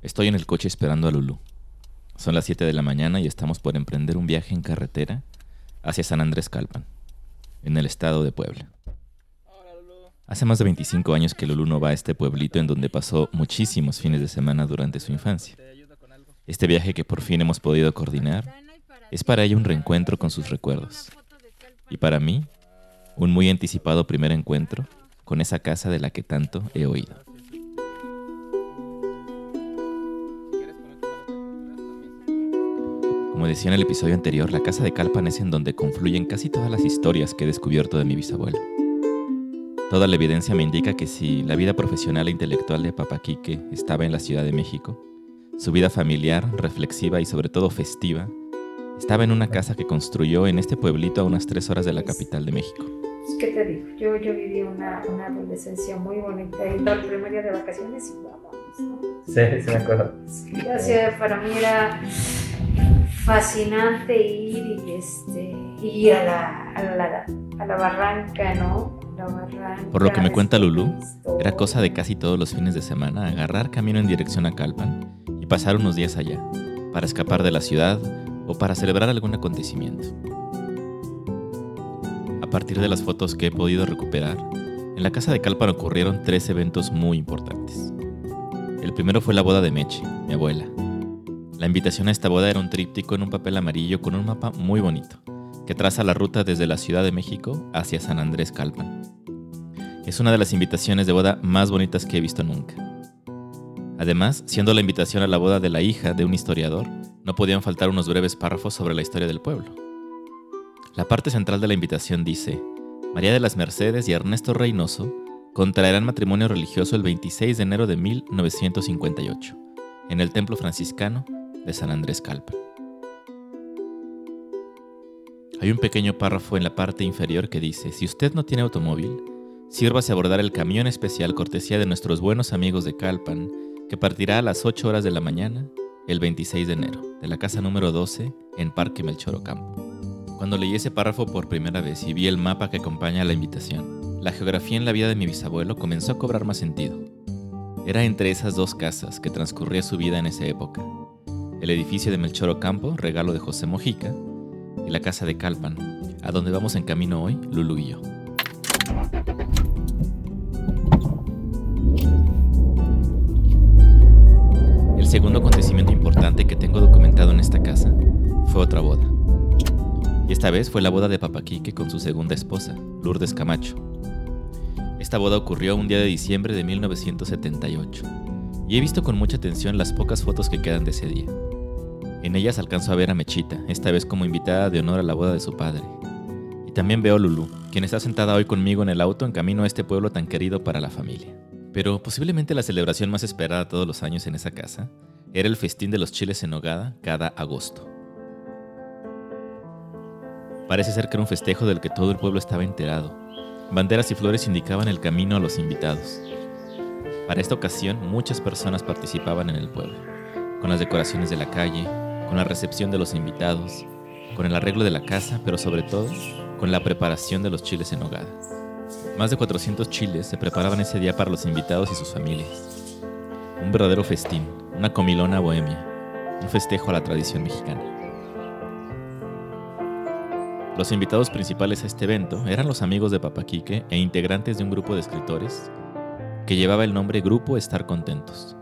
Estoy en el coche esperando a Lulu. Son las 7 de la mañana y estamos por emprender un viaje en carretera hacia San Andrés Calpan, en el estado de Puebla. Hace más de 25 años que Lulu no va a este pueblito en donde pasó muchísimos fines de semana durante su infancia. Este viaje que por fin hemos podido coordinar es para ella un reencuentro con sus recuerdos. Y para mí, un muy anticipado primer encuentro con esa casa de la que tanto he oído. Como decía en el episodio anterior, la casa de Calpan es en donde confluyen casi todas las historias que he descubierto de mi bisabuelo. Toda la evidencia me indica que si la vida profesional e intelectual de Papa Quique estaba en la Ciudad de México, su vida familiar, reflexiva y sobre todo festiva, estaba en una casa que construyó en este pueblito a unas tres horas de la capital de México. ¿Qué te digo? Yo, yo viví una, una adolescencia muy bonita y la primera de vacaciones y vámonos, ¿no? Sí, sí me acuerdo. Sí, o sea, para mí era fascinante ir y este, ir a la, a la, a la barranca, ¿no? Por lo que me cuenta Lulu, era cosa de casi todos los fines de semana agarrar camino en dirección a Calpan y pasar unos días allá, para escapar de la ciudad o para celebrar algún acontecimiento. A partir de las fotos que he podido recuperar, en la casa de Calpan ocurrieron tres eventos muy importantes. El primero fue la boda de Meche, mi abuela. La invitación a esta boda era un tríptico en un papel amarillo con un mapa muy bonito, que traza la ruta desde la Ciudad de México hacia San Andrés Calpan. Es una de las invitaciones de boda más bonitas que he visto nunca. Además, siendo la invitación a la boda de la hija de un historiador, no podían faltar unos breves párrafos sobre la historia del pueblo. La parte central de la invitación dice, María de las Mercedes y Ernesto Reynoso contraerán matrimonio religioso el 26 de enero de 1958, en el templo franciscano de San Andrés Calpan. Hay un pequeño párrafo en la parte inferior que dice, si usted no tiene automóvil, sírvase a abordar el camión especial cortesía de nuestros buenos amigos de Calpan, que partirá a las 8 horas de la mañana el 26 de enero, de la casa número 12 en Parque Melchor Ocampo. Cuando leí ese párrafo por primera vez y vi el mapa que acompaña a la invitación, la geografía en la vida de mi bisabuelo comenzó a cobrar más sentido. Era entre esas dos casas que transcurría su vida en esa época. El edificio de Melchor Ocampo, regalo de José Mojica, y la casa de Calpan, a donde vamos en camino hoy, Lulu y yo. El segundo acontecimiento importante que tengo documentado en esta casa fue otra boda. Y esta vez fue la boda de Papaquique con su segunda esposa, Lourdes Camacho. Esta boda ocurrió un día de diciembre de 1978, y he visto con mucha atención las pocas fotos que quedan de ese día. En ellas alcanzo a ver a Mechita, esta vez como invitada de honor a la boda de su padre. Y también veo a Lulu, quien está sentada hoy conmigo en el auto en camino a este pueblo tan querido para la familia. Pero posiblemente la celebración más esperada todos los años en esa casa era el festín de los chiles en nogada cada agosto. Parece ser que era un festejo del que todo el pueblo estaba enterado. Banderas y flores indicaban el camino a los invitados. Para esta ocasión muchas personas participaban en el pueblo, con las decoraciones de la calle, con la recepción de los invitados, con el arreglo de la casa, pero sobre todo con la preparación de los chiles en nogada. Más de 400 chiles se preparaban ese día para los invitados y sus familias. Un verdadero festín, una comilona bohemia, un festejo a la tradición mexicana. Los invitados principales a este evento eran los amigos de Papaquique e integrantes de un grupo de escritores que llevaba el nombre Grupo Estar Contentos.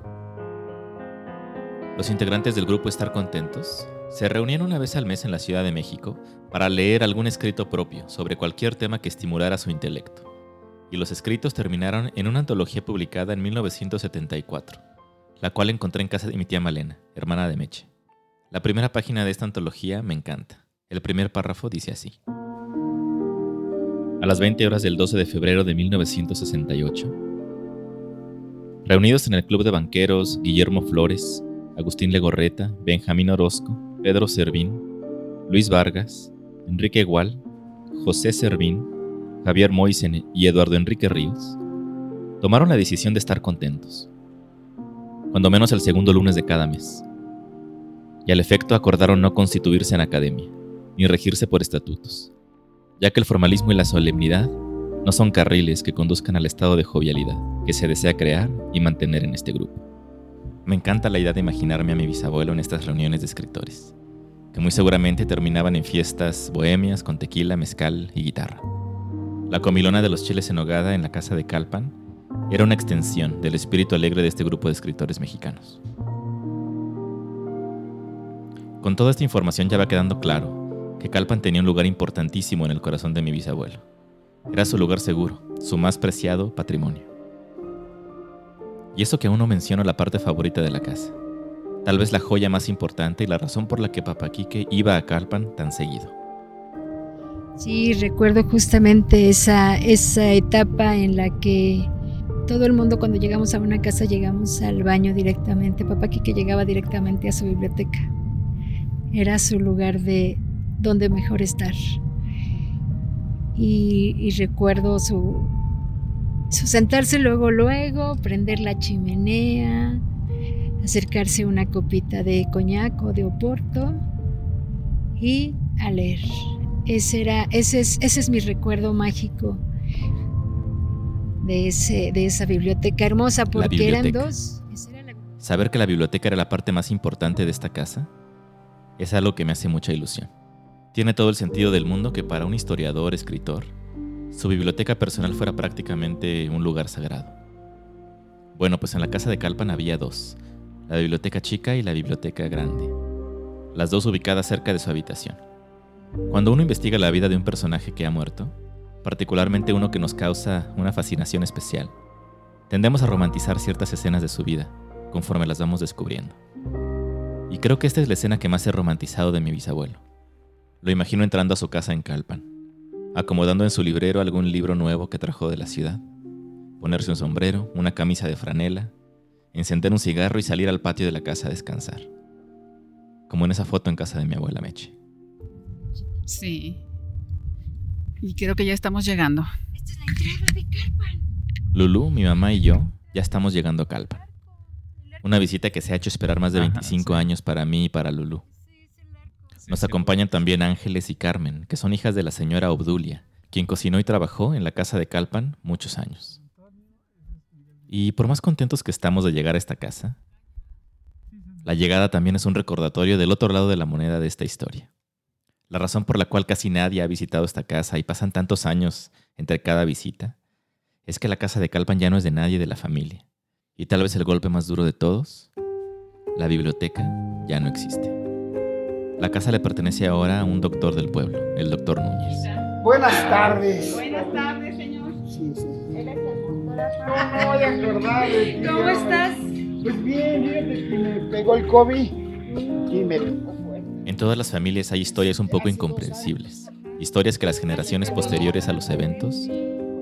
Los integrantes del grupo Estar Contentos se reunían una vez al mes en la Ciudad de México para leer algún escrito propio sobre cualquier tema que estimulara su intelecto, y los escritos terminaron en una antología publicada en 1974, la cual encontré en casa de mi tía Malena, hermana de Meche. La primera página de esta antología me encanta. El primer párrafo dice así. A las 20 horas del 12 de febrero de 1968, reunidos en el Club de Banqueros Guillermo Flores, Agustín Legorreta, Benjamín Orozco, Pedro Servín, Luis Vargas, Enrique Gual, José Servín, Javier Moisen y Eduardo Enrique Ríos, tomaron la decisión de estar contentos, cuando menos el segundo lunes de cada mes, y al efecto acordaron no constituirse en academia, ni regirse por estatutos, ya que el formalismo y la solemnidad no son carriles que conduzcan al estado de jovialidad que se desea crear y mantener en este grupo. Me encanta la idea de imaginarme a mi bisabuelo en estas reuniones de escritores, que muy seguramente terminaban en fiestas bohemias con tequila, mezcal y guitarra. La comilona de los chiles en hogada en la casa de Calpan era una extensión del espíritu alegre de este grupo de escritores mexicanos. Con toda esta información ya va quedando claro que Calpan tenía un lugar importantísimo en el corazón de mi bisabuelo. Era su lugar seguro, su más preciado patrimonio. Y eso que aún no menciono la parte favorita de la casa. Tal vez la joya más importante y la razón por la que Papá Quique iba a Calpan tan seguido. Sí, recuerdo justamente esa, esa etapa en la que todo el mundo cuando llegamos a una casa llegamos al baño directamente. Papá Quique llegaba directamente a su biblioteca. Era su lugar de donde mejor estar. Y, recuerdo su, su sentarse luego, luego, prender la chimenea, acercarse a una copita de coñac o de oporto y a leer. Ese, era, ese, es, ese es mi recuerdo mágico de, ese, de esa biblioteca hermosa, porque eran dos. Saber que la biblioteca era la parte más importante de esta casa es algo que me hace mucha ilusión. Tiene todo el sentido del mundo que para un historiador, escritor, su biblioteca personal fuera prácticamente un lugar sagrado. Bueno, pues en la casa de Calpan había dos, la biblioteca chica y la biblioteca grande, las dos ubicadas cerca de su habitación. Cuando uno investiga la vida de un personaje que ha muerto, particularmente uno que nos causa una fascinación especial, tendemos a romantizar ciertas escenas de su vida conforme las vamos descubriendo. Y creo que esta es la escena que más he romantizado de mi bisabuelo. Lo imagino entrando a su casa en Calpan, acomodando en su librero algún libro nuevo que trajo de la ciudad, ponerse un sombrero, una camisa de franela, encender un cigarro y salir al patio de la casa a descansar. Como en esa foto en casa de mi abuela Meche. Sí. Y creo que ya estamos llegando. Esta es la entrada de Calpan. Lulu, mi mamá y yo ya estamos llegando a Calpan. Una visita que se ha hecho esperar más de 25 años para mí y para Lulu. Nos acompañan también Ángeles y Carmen, que son hijas de la señora Obdulia, quien cocinó y trabajó en la casa de Calpan muchos años. Y por más contentos que estamos de llegar a esta casa, la llegada también es un recordatorio del otro lado de la moneda de esta historia. La razón por la cual casi nadie ha visitado esta casa y pasan tantos años entre cada visita es que la casa de Calpan ya no es de nadie de la familia. Y tal vez el golpe más duro de todos, la biblioteca ya no existe. La casa le pertenece ahora a un doctor del pueblo, el doctor Núñez. Buenas tardes. Buenas tardes, señor. Sí, sí. Él es el doctor ¿Cómo estás? Pues bien, fíjate que me pegó el COVID y me En todas las familias hay historias un poco incomprensibles, historias que las generaciones posteriores a los eventos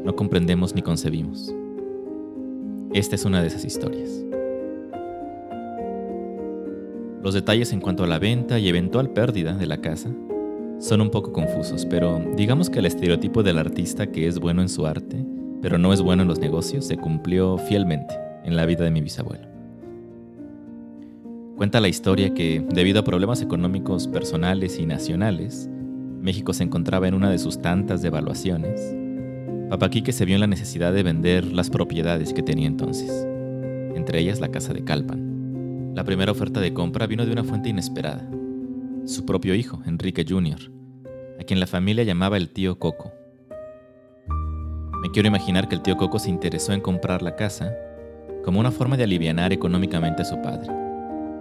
no comprendemos ni concebimos. Esta es una de esas historias. Los detalles en cuanto a la venta y eventual pérdida de la casa son un poco confusos, pero digamos que el estereotipo del artista que es bueno en su arte, pero no es bueno en los negocios, se cumplió fielmente en la vida de mi bisabuelo. Cuenta la historia que, debido a problemas económicos personales y nacionales, México se encontraba en una de sus tantas devaluaciones. Papaquique se vio en la necesidad de vender las propiedades que tenía entonces, entre ellas la casa de Calpan. La primera oferta de compra vino de una fuente inesperada. Su propio hijo, Enrique Jr., a quien la familia llamaba el tío Coco. Me quiero imaginar que el tío Coco se interesó en comprar la casa como una forma de aliviar económicamente a su padre.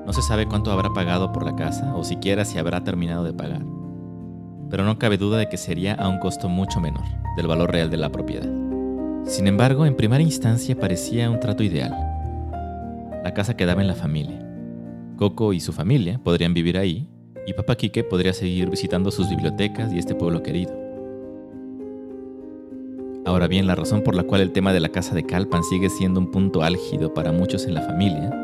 No se sabe cuánto habrá pagado por la casa o siquiera si habrá terminado de pagar, pero no cabe duda de que sería a un costo mucho menor del valor real de la propiedad. Sin embargo, en primera instancia parecía un trato ideal la casa quedaba en la familia. Coco y su familia podrían vivir ahí y Papá Quique podría seguir visitando sus bibliotecas y este pueblo querido. Ahora bien, la razón por la cual el tema de la casa de Calpan sigue siendo un punto álgido para muchos en la familia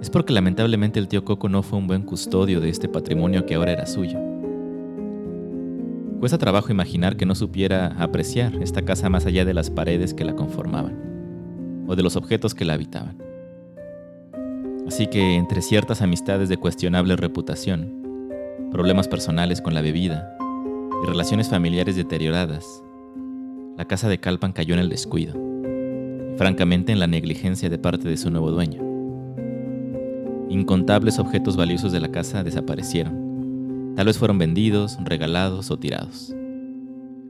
es porque lamentablemente el tío Coco no fue un buen custodio de este patrimonio que ahora era suyo. Cuesta trabajo imaginar que no supiera apreciar esta casa más allá de las paredes que la conformaban o de los objetos que la habitaban. Así que entre ciertas amistades de cuestionable reputación, problemas personales con la bebida y relaciones familiares deterioradas, la casa de Calpan cayó en el descuido y francamente en la negligencia de parte de su nuevo dueño. incontables objetos valiosos de la casa desaparecieron. Tal vez fueron vendidos, regalados o tirados.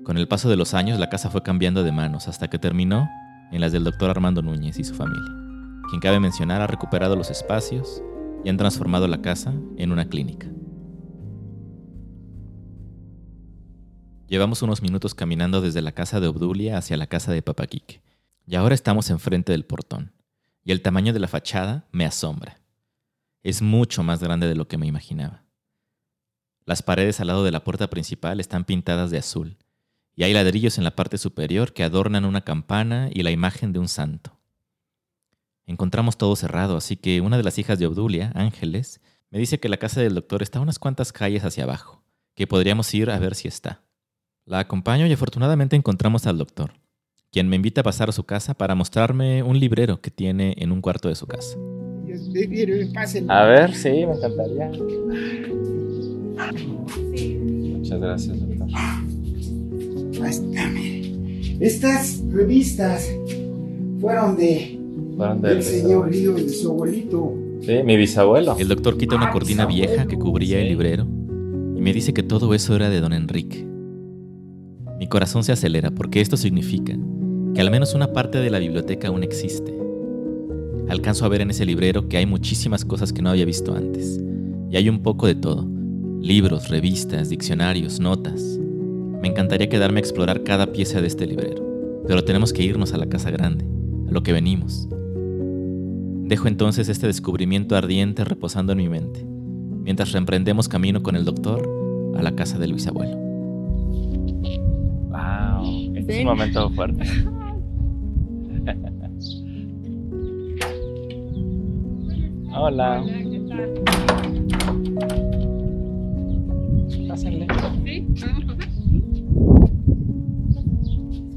Con el paso de los años la casa fue cambiando de manos hasta que terminó en las del doctor Armando Núñez y su familia, quien cabe mencionar ha recuperado los espacios y han transformado la casa en una clínica. Llevamos unos minutos caminando desde la casa de Obdulia hacia la casa de Papaquique, y ahora estamos enfrente del portón, y el tamaño de la fachada me asombra. Es mucho más grande de lo que me imaginaba. Las paredes al lado de la puerta principal están pintadas de azul, y hay ladrillos en la parte superior que adornan una campana y la imagen de un santo. Encontramos todo cerrado, así que una de las hijas de Obdulia, Ángeles, me dice que la casa del doctor está unas cuantas calles hacia abajo, que podríamos ir a ver si está. La acompaño y afortunadamente encontramos al doctor, quien me invita a pasar a su casa para mostrarme un librero que tiene en un cuarto de su casa. A ver, sí, me encantaría. Muchas gracias, doctor. Estas revistas fueron de Fueron del del señor Río y de su abuelito. Sí, mi bisabuelo. El doctor quita una cortina vieja que cubría el librero y me dice que todo eso era de don Enrique. Mi corazón se acelera porque esto significa que al menos una parte de la biblioteca aún existe. Alcanzo a ver en ese librero que hay muchísimas cosas que no había visto antes. Y hay un poco de todo. Libros, revistas, diccionarios, notas. Me encantaría quedarme a explorar cada pieza de este librero. Pero tenemos que irnos a la casa grande, a lo que venimos. Dejo entonces este descubrimiento ardiente reposando en mi mente, mientras reemprendemos camino con el doctor a la casa del bisabuelo. Wow, este es un momento fuerte. Hola. Pásenle.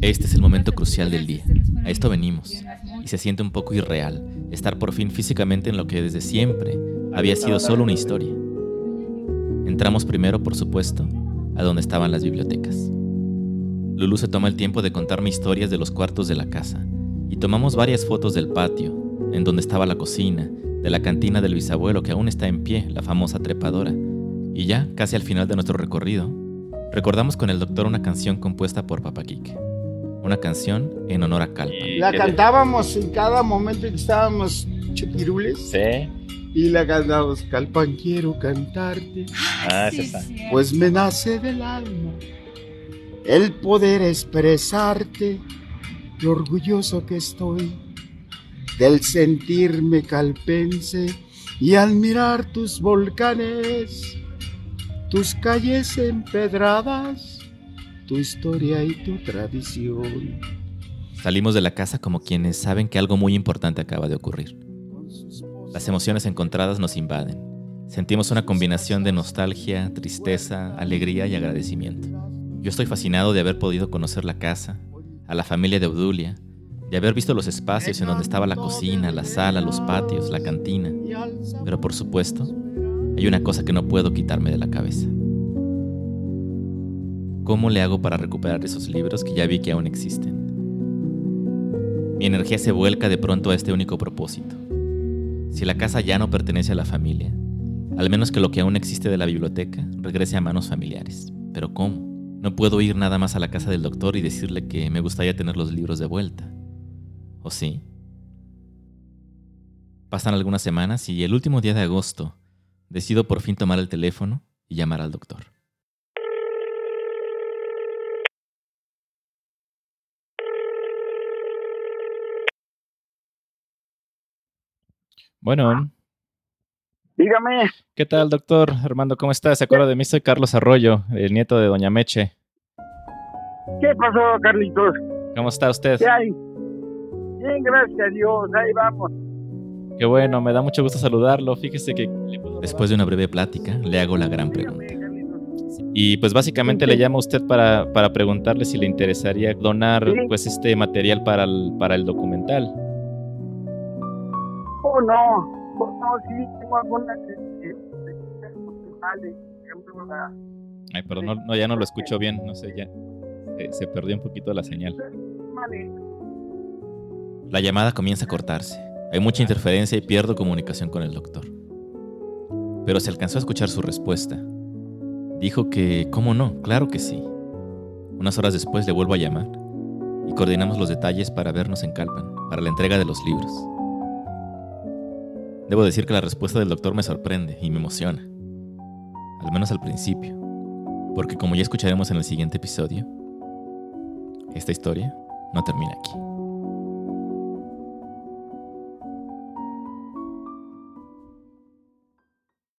Este es el momento crucial del día. A esto venimos. Y se siente un poco irreal estar por fin físicamente en lo que desde siempre había sido solo una historia. Entramos primero, por supuesto, a donde estaban las bibliotecas. Lulu se toma el tiempo de contarme historias de los cuartos de la casa y tomamos varias fotos del patio, en donde estaba la cocina, de la cantina del bisabuelo que aún está en pie, la famosa trepadora. Y ya, casi al final de nuestro recorrido, recordamos con el doctor una canción compuesta por Papa Quique. Una canción en honor a Calpa. La cantábamos en cada momento que estábamos chupirules. Sí. Y la cantábamos, Calpan, quiero cantarte. Ah, esa está. Pues me nace del alma el poder expresarte lo orgulloso que estoy del sentirme calpense y admirar tus volcanes, tus calles empedradas, tu historia y tu tradición. Salimos de la casa como quienes saben que algo muy importante acaba de ocurrir. Las emociones encontradas nos invaden. Sentimos una combinación de nostalgia, tristeza, alegría y agradecimiento. Yo estoy fascinado de haber podido conocer la casa, a la familia de Obdulia, de haber visto los espacios en donde estaba la cocina, la sala, los patios, la cantina. Pero por supuesto, hay una cosa que no puedo quitarme de la cabeza. ¿Cómo le hago para recuperar esos libros que ya vi que aún existen? Mi energía se vuelca de pronto a este único propósito. Si la casa ya no pertenece a la familia, al menos que lo que aún existe de la biblioteca regrese a manos familiares. Pero ¿cómo? No puedo ir nada más a la casa del doctor y decirle que me gustaría tener los libros de vuelta. ¿O sí? Pasan algunas semanas y el último día de agosto decido por fin tomar el teléfono y llamar al doctor. Bueno, Dígame, ¿qué tal, doctor? Armando, ¿cómo estás? ¿Se acuerda de mí? Soy Carlos Arroyo, el nieto de Doña Meche. ¿Qué pasó, Carlitos? ¿Cómo está usted? ¿Qué hay? Bien, gracias a Dios, ahí vamos. Qué bueno, me da mucho gusto saludarlo. Fíjese que después de una breve plática le hago la gran pregunta. Y pues básicamente le llamo a usted para, para preguntarle si le interesaría donar pues este material para el, para el documental. Oh, no. Oh, no, sí, tengo algunas este, por ejemplo, la- Ay, perdón, no, no, ya no lo escucho bien, no sé, ya se, se perdió un poquito la señal. La llamada comienza a cortarse. Hay mucha interferencia y pierdo comunicación con el doctor. pero se alcanzó a escuchar su respuesta. Dijo que, ¿cómo no? Claro que sí. Unas horas después le vuelvo a llamar y coordinamos los detalles para vernos en Calpan, para la entrega de los libros. Debo decir que la respuesta del doctor me sorprende y me emociona, al menos al principio, porque como ya escucharemos en el siguiente episodio, esta historia no termina aquí.